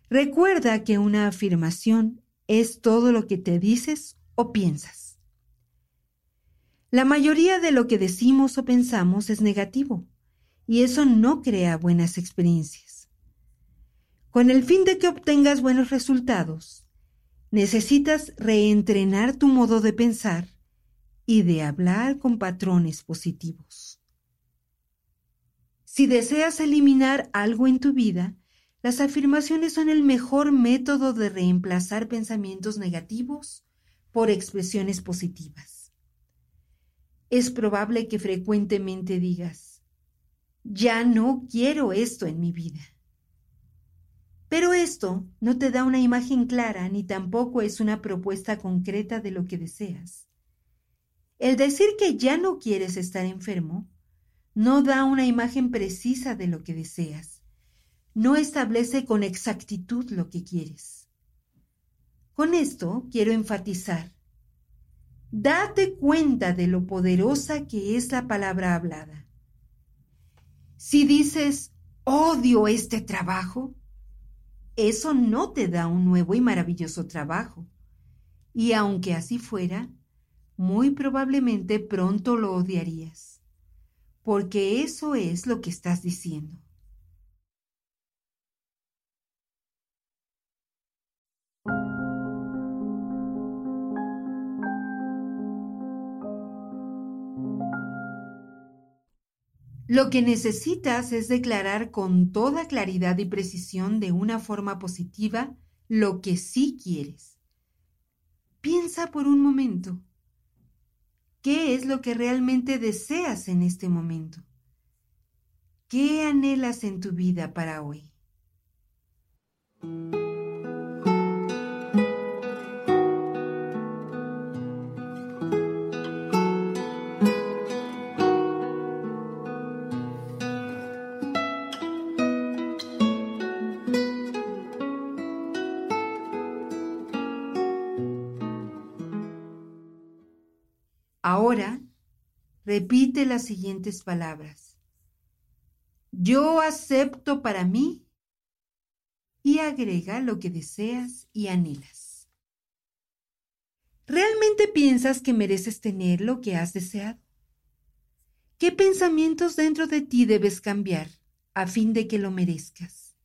Recuerda que una afirmación es todo lo que te dices o piensas. La mayoría de lo que decimos o pensamos es negativo, y eso no crea buenas experiencias. Con el fin de que obtengas buenos resultados, necesitas reentrenar tu modo de pensar y de hablar con patrones positivos. Si deseas eliminar algo en tu vida, las afirmaciones son el mejor método de reemplazar pensamientos negativos por expresiones positivas. Es probable que frecuentemente digas, ya no quiero esto en mi vida. Pero esto no te da una imagen clara ni tampoco es una propuesta concreta de lo que deseas. El decir que ya no quieres estar enfermo no da una imagen precisa de lo que deseas. No establece con exactitud lo que quieres. Con esto quiero enfatizar. Date cuenta de lo poderosa que es la palabra hablada. Si dices, odio este trabajo, eso no te da un nuevo y maravilloso trabajo. Y aunque así fuera, muy probablemente pronto lo odiarías, porque eso es lo que estás diciendo. Lo que necesitas es declarar con toda claridad y precisión de una forma positiva lo que sí quieres. Piensa por un momento. ¿Qué es lo que realmente deseas en este momento? ¿Qué anhelas en tu vida para hoy? Ahora, repite las siguientes palabras. Yo acepto para mí y agrega lo que deseas y anhelas. ¿Realmente piensas que mereces tener lo que has deseado? ¿Qué pensamientos dentro de ti debes cambiar a fin de que lo merezcas?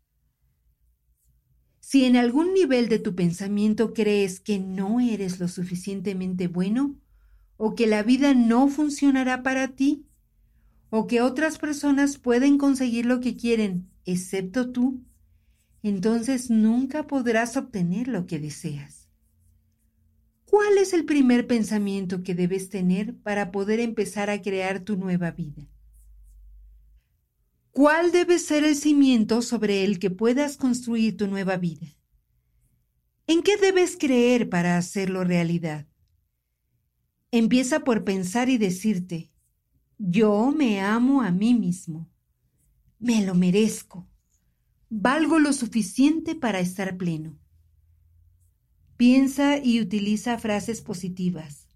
Si en algún nivel de tu pensamiento crees que no eres lo suficientemente bueno, o que la vida no funcionará para ti, o que otras personas pueden conseguir lo que quieren, excepto tú, entonces nunca podrás obtener lo que deseas. ¿Cuál es el primer pensamiento que debes tener para poder empezar a crear tu nueva vida? ¿Cuál debe ser el cimiento sobre el que puedas construir tu nueva vida? ¿En qué debes creer para hacerlo realidad? Empieza por pensar y decirte, yo me amo a mí mismo, me lo merezco, valgo lo suficiente para estar pleno. Piensa y utiliza frases positivas,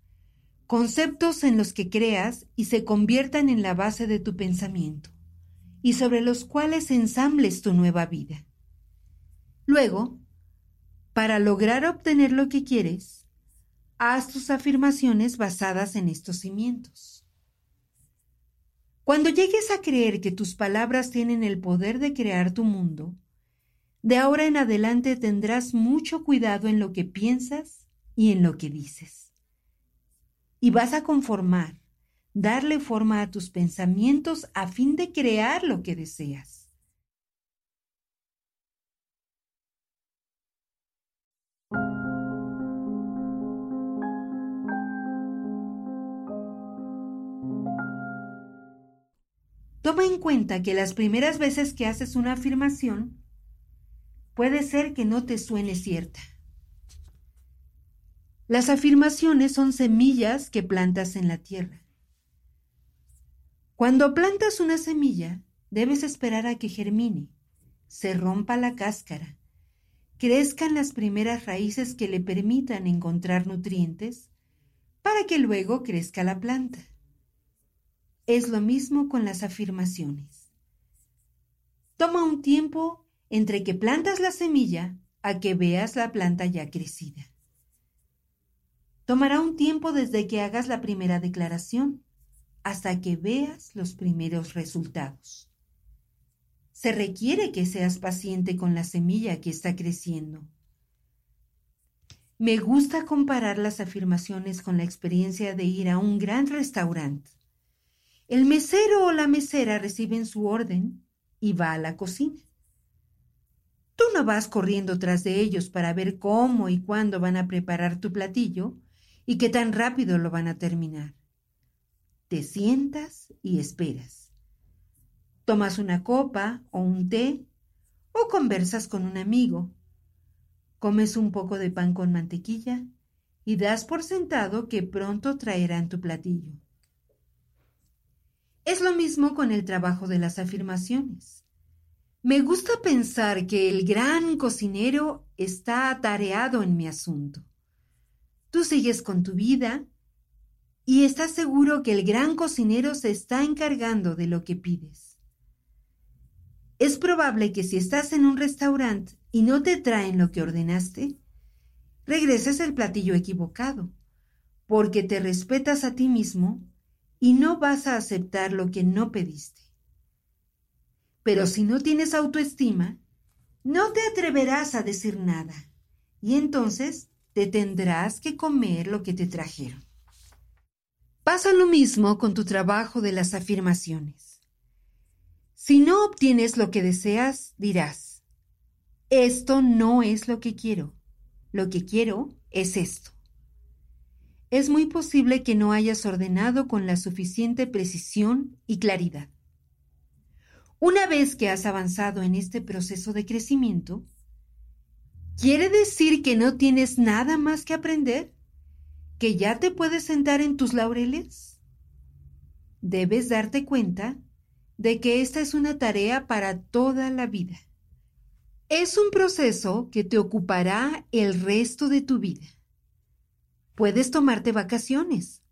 conceptos en los que creas y se conviertan en la base de tu pensamiento, y sobre los cuales ensambles tu nueva vida. Luego, para lograr obtener lo que quieres, haz tus afirmaciones basadas en estos cimientos. Cuando llegues a creer que tus palabras tienen el poder de crear tu mundo, de ahora en adelante tendrás mucho cuidado en lo que piensas y en lo que dices. Y vas a conformar, darle forma a tus pensamientos a fin de crear lo que deseas. Toma en cuenta que las primeras veces que haces una afirmación, puede ser que no te suene cierta. Las afirmaciones son semillas que plantas en la tierra. Cuando plantas una semilla, debes esperar a que germine, se rompa la cáscara, crezcan las primeras raíces que le permitan encontrar nutrientes, para que luego crezca la planta. Es lo mismo con las afirmaciones. Toma un tiempo entre que plantas la semilla a que veas la planta ya crecida. Tomará un tiempo desde que hagas la primera declaración hasta que veas los primeros resultados. Se requiere que seas paciente con la semilla que está creciendo. Me gusta comparar las afirmaciones con la experiencia de ir a un gran restaurante. El mesero o la mesera reciben su orden y va a la cocina. Tú no vas corriendo tras de ellos para ver cómo y cuándo van a preparar tu platillo y qué tan rápido lo van a terminar. Te sientas y esperas. Tomas una copa o un té o conversas con un amigo. Comes un poco de pan con mantequilla y das por sentado que pronto traerán tu platillo. Es lo mismo con el trabajo de las afirmaciones. Me gusta pensar que el gran cocinero está atareado en mi asunto. Tú sigues con tu vida y estás seguro que el gran cocinero se está encargando de lo que pides. Es probable que si estás en un restaurante y no te traen lo que ordenaste, regreses el platillo equivocado, porque te respetas a ti mismo y no vas a aceptar lo que no pediste. Pero si no tienes autoestima, no te atreverás a decir nada y entonces te tendrás que comer lo que te trajeron. Pasa lo mismo con tu trabajo de las afirmaciones. Si no obtienes lo que deseas, dirás, esto no es lo que quiero. Lo que quiero es esto. Es muy posible que no hayas ordenado con la suficiente precisión y claridad. Una vez que has avanzado en este proceso de crecimiento, ¿quiere decir que no tienes nada más que aprender? ¿Que ya te puedes sentar en tus laureles? Debes darte cuenta de que esta es una tarea para toda la vida. Es un proceso que te ocupará el resto de tu vida. Puedes tomarte vacaciones,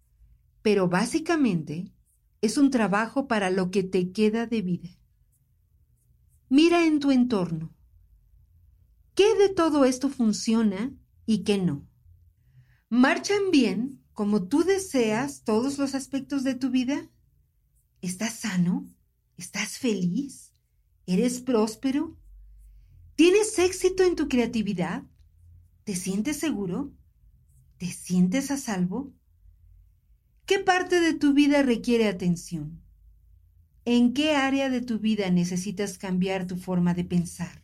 pero básicamente es un trabajo para lo que te queda de vida. Mira en tu entorno. ¿Qué de todo esto funciona y qué no? ¿Marchan bien como tú deseas todos los aspectos de tu vida? ¿Estás sano? ¿Estás feliz? ¿Eres próspero? ¿Tienes éxito en tu creatividad? ¿Te sientes seguro? ¿Te sientes a salvo? ¿Qué parte de tu vida requiere atención? ¿En qué área de tu vida necesitas cambiar tu forma de pensar?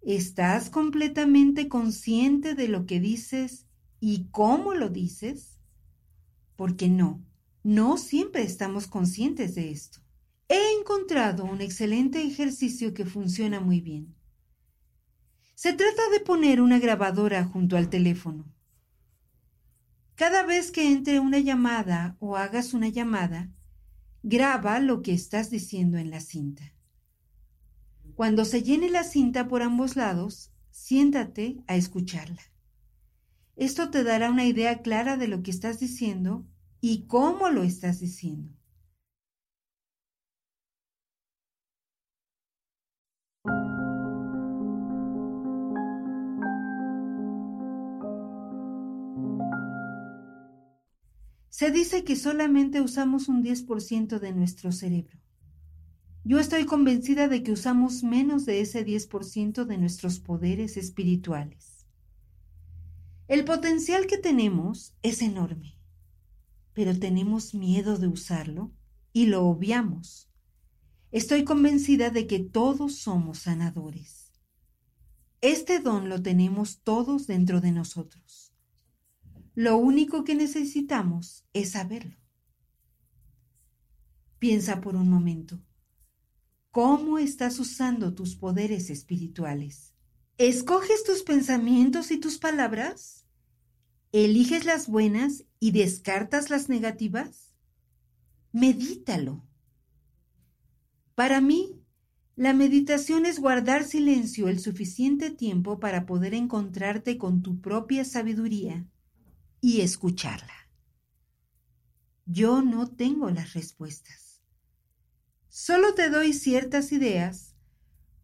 ¿Estás completamente consciente de lo que dices y cómo lo dices? Porque no, no siempre estamos conscientes de esto. He encontrado un excelente ejercicio que funciona muy bien. Se trata de poner una grabadora junto al teléfono. Cada vez que entre una llamada o hagas una llamada, Graba lo que estás diciendo en la cinta. Cuando se llene la cinta por ambos lados, siéntate a escucharla. Esto te dará una idea clara de lo que estás diciendo y cómo lo estás diciendo. Se dice que solamente usamos un 10% de nuestro cerebro. Yo estoy convencida de que usamos menos de ese 10% de nuestros poderes espirituales. El potencial que tenemos es enorme, pero tenemos miedo de usarlo y lo obviamos. Estoy convencida de que todos somos sanadores. Este don lo tenemos todos dentro de nosotros. Lo único que necesitamos es saberlo. Piensa por un momento. ¿Cómo estás usando tus poderes espirituales? ¿Escoges tus pensamientos y tus palabras? ¿Eliges las buenas y descartas las negativas? Medítalo. Para mí, la meditación es guardar silencio el suficiente tiempo para poder encontrarte con tu propia sabiduría y escucharla. Yo no tengo las respuestas. Solo te doy ciertas ideas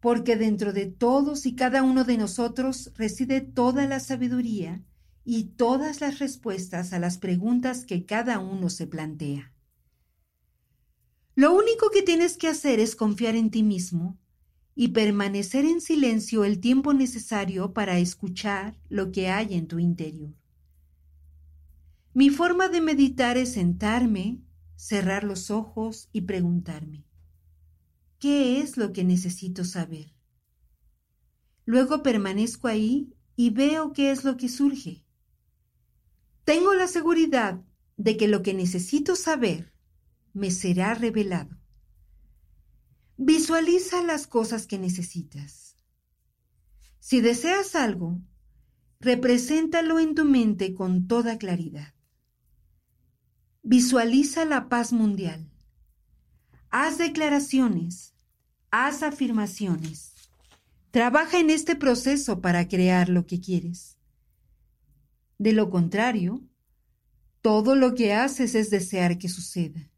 porque dentro de todos y cada uno de nosotros reside toda la sabiduría y todas las respuestas a las preguntas que cada uno se plantea. Lo único que tienes que hacer es confiar en ti mismo y permanecer en silencio el tiempo necesario para escuchar lo que hay en tu interior. Mi forma de meditar es sentarme, cerrar los ojos y preguntarme, ¿qué es lo que necesito saber? Luego permanezco ahí y veo qué es lo que surge. Tengo la seguridad de que lo que necesito saber me será revelado. Visualiza las cosas que necesitas. Si deseas algo, represéntalo en tu mente con toda claridad. Visualiza la paz mundial. Haz declaraciones, haz afirmaciones. Trabaja en este proceso para crear lo que quieres. De lo contrario, todo lo que haces es desear que suceda.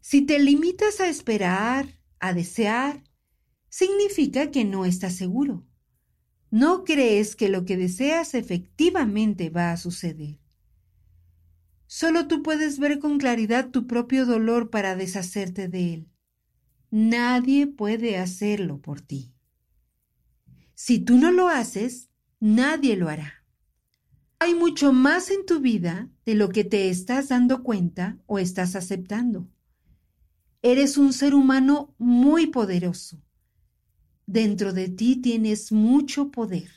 Si te limitas a esperar, a desear, significa que no estás seguro. No crees que lo que deseas efectivamente va a suceder. Solo tú puedes ver con claridad tu propio dolor para deshacerte de él. Nadie puede hacerlo por ti. Si tú no lo haces, nadie lo hará. Hay mucho más en tu vida de lo que te estás dando cuenta o estás aceptando. Eres un ser humano muy poderoso. Dentro de ti tienes mucho poder.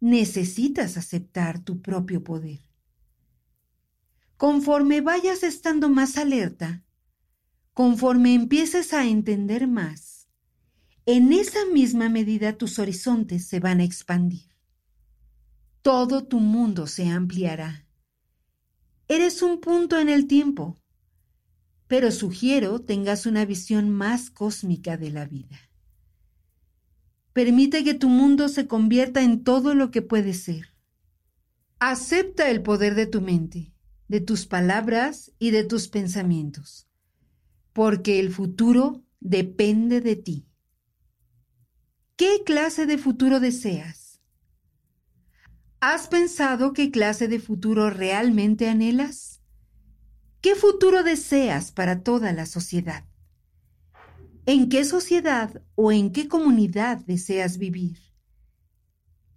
Necesitas aceptar tu propio poder. Conforme vayas estando más alerta, conforme empieces a entender más, en esa misma medida tus horizontes se van a expandir. Todo tu mundo se ampliará. Eres un punto en el tiempo, pero sugiero tengas una visión más cósmica de la vida. Permite que tu mundo se convierta en todo lo que puede ser. Acepta el poder de tu mente de tus palabras y de tus pensamientos, porque el futuro depende de ti. ¿Qué clase de futuro deseas? ¿Has pensado qué clase de futuro realmente anhelas? ¿Qué futuro deseas para toda la sociedad? ¿En qué sociedad o en qué comunidad deseas vivir?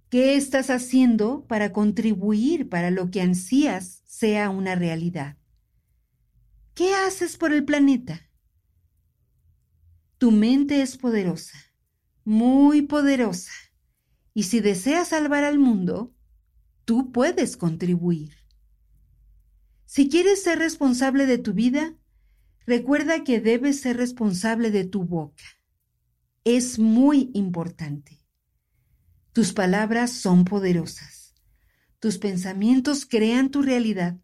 ¿Qué estás haciendo para contribuir para lo que ansías sea una realidad? ¿Qué haces por el planeta? Tu mente es poderosa, muy poderosa, y si deseas salvar al mundo, tú puedes contribuir. Si quieres ser responsable de tu vida, recuerda que debes ser responsable de tu boca. Es muy importante. Tus palabras son poderosas. Tus pensamientos crean tu realidad.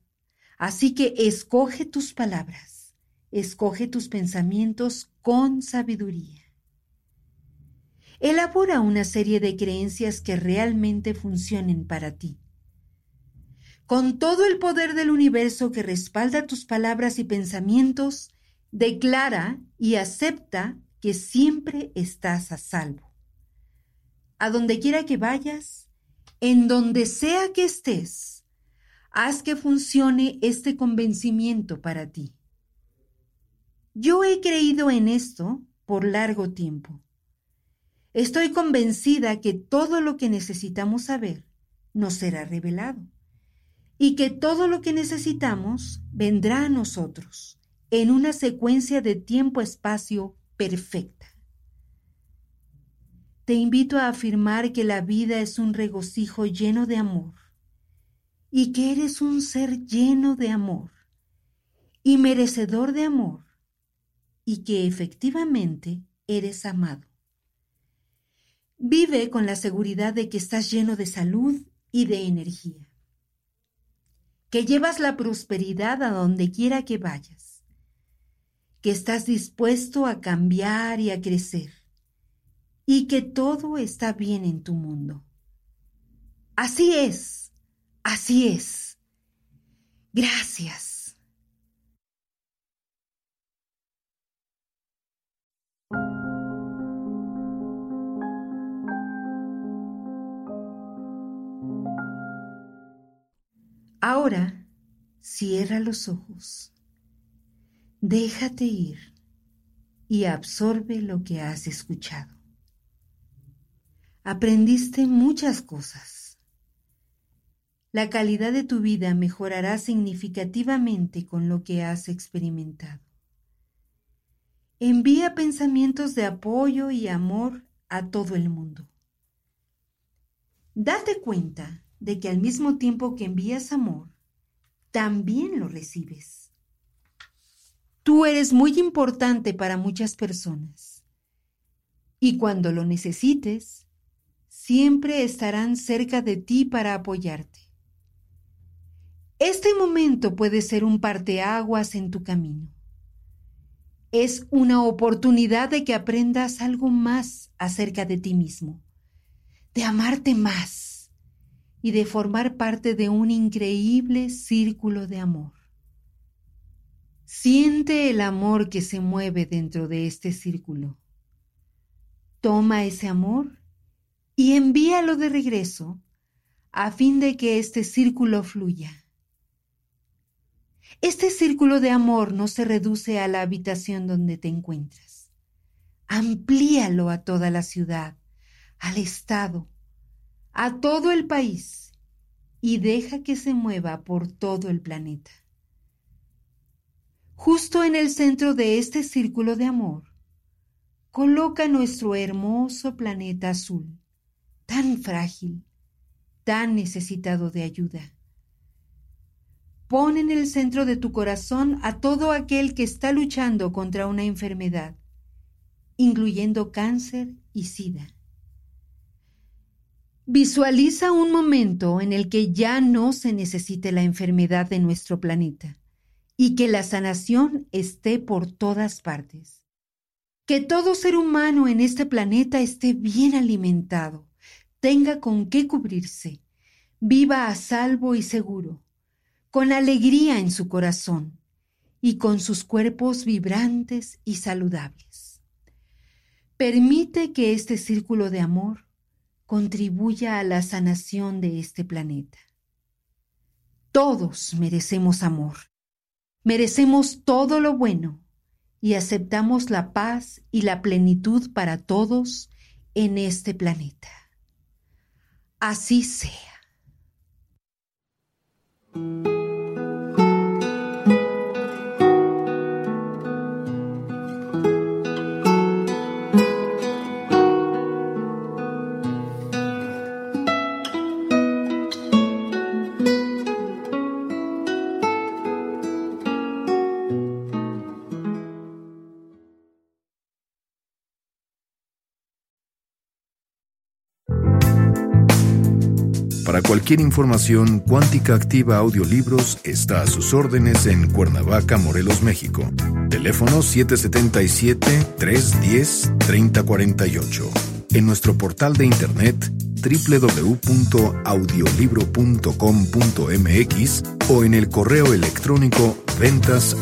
Así que escoge tus palabras. Escoge tus pensamientos con sabiduría. Elabora una serie de creencias que realmente funcionen para ti. Con todo el poder del universo que respalda tus palabras y pensamientos, declara y acepta que siempre estás a salvo a donde quiera que vayas, en donde sea que estés, haz que funcione este convencimiento para ti. Yo he creído en esto por largo tiempo. Estoy convencida que todo lo que necesitamos saber nos será revelado y que todo lo que necesitamos vendrá a nosotros en una secuencia de tiempo-espacio perfecta te invito a afirmar que la vida es un regocijo lleno de amor y que eres un ser lleno de amor y merecedor de amor y que efectivamente eres amado. Vive con la seguridad de que estás lleno de salud y de energía, que llevas la prosperidad a donde quiera que vayas, que estás dispuesto a cambiar y a crecer y que todo está bien en tu mundo. Así es, así es. Gracias. Ahora, cierra los ojos. Déjate ir y absorbe lo que has escuchado aprendiste muchas cosas. La calidad de tu vida mejorará significativamente con lo que has experimentado. Envía pensamientos de apoyo y amor a todo el mundo. Date cuenta de que al mismo tiempo que envías amor, también lo recibes. Tú eres muy importante para muchas personas. Y cuando lo necesites, siempre estarán cerca de ti para apoyarte. Este momento puede ser un parteaguas en tu camino. Es una oportunidad de que aprendas algo más acerca de ti mismo, de amarte más y de formar parte de un increíble círculo de amor. Siente el amor que se mueve dentro de este círculo. Toma ese amor y envíalo de regreso a fin de que este círculo fluya. Este círculo de amor no se reduce a la habitación donde te encuentras. Amplíalo a toda la ciudad, al Estado, a todo el país y deja que se mueva por todo el planeta. Justo en el centro de este círculo de amor, coloca nuestro hermoso planeta azul, tan frágil, tan necesitado de ayuda. Pon en el centro de tu corazón a todo aquel que está luchando contra una enfermedad, incluyendo cáncer y sida. Visualiza un momento en el que ya no se necesite la enfermedad de nuestro planeta y que la sanación esté por todas partes. Que todo ser humano en este planeta esté bien alimentado, tenga con qué cubrirse, viva a salvo y seguro, con alegría en su corazón y con sus cuerpos vibrantes y saludables. Permite que este círculo de amor contribuya a la sanación de este planeta. Todos merecemos amor, merecemos todo lo bueno y aceptamos la paz y la plenitud para todos en este planeta. Así sea. Cualquier información, Cuántica Activa Audiolibros está a sus órdenes en Cuernavaca, Morelos, México. Teléfono 777-310-3048. En nuestro portal de internet www.audiolibro.com.mx o en el correo electrónico ventas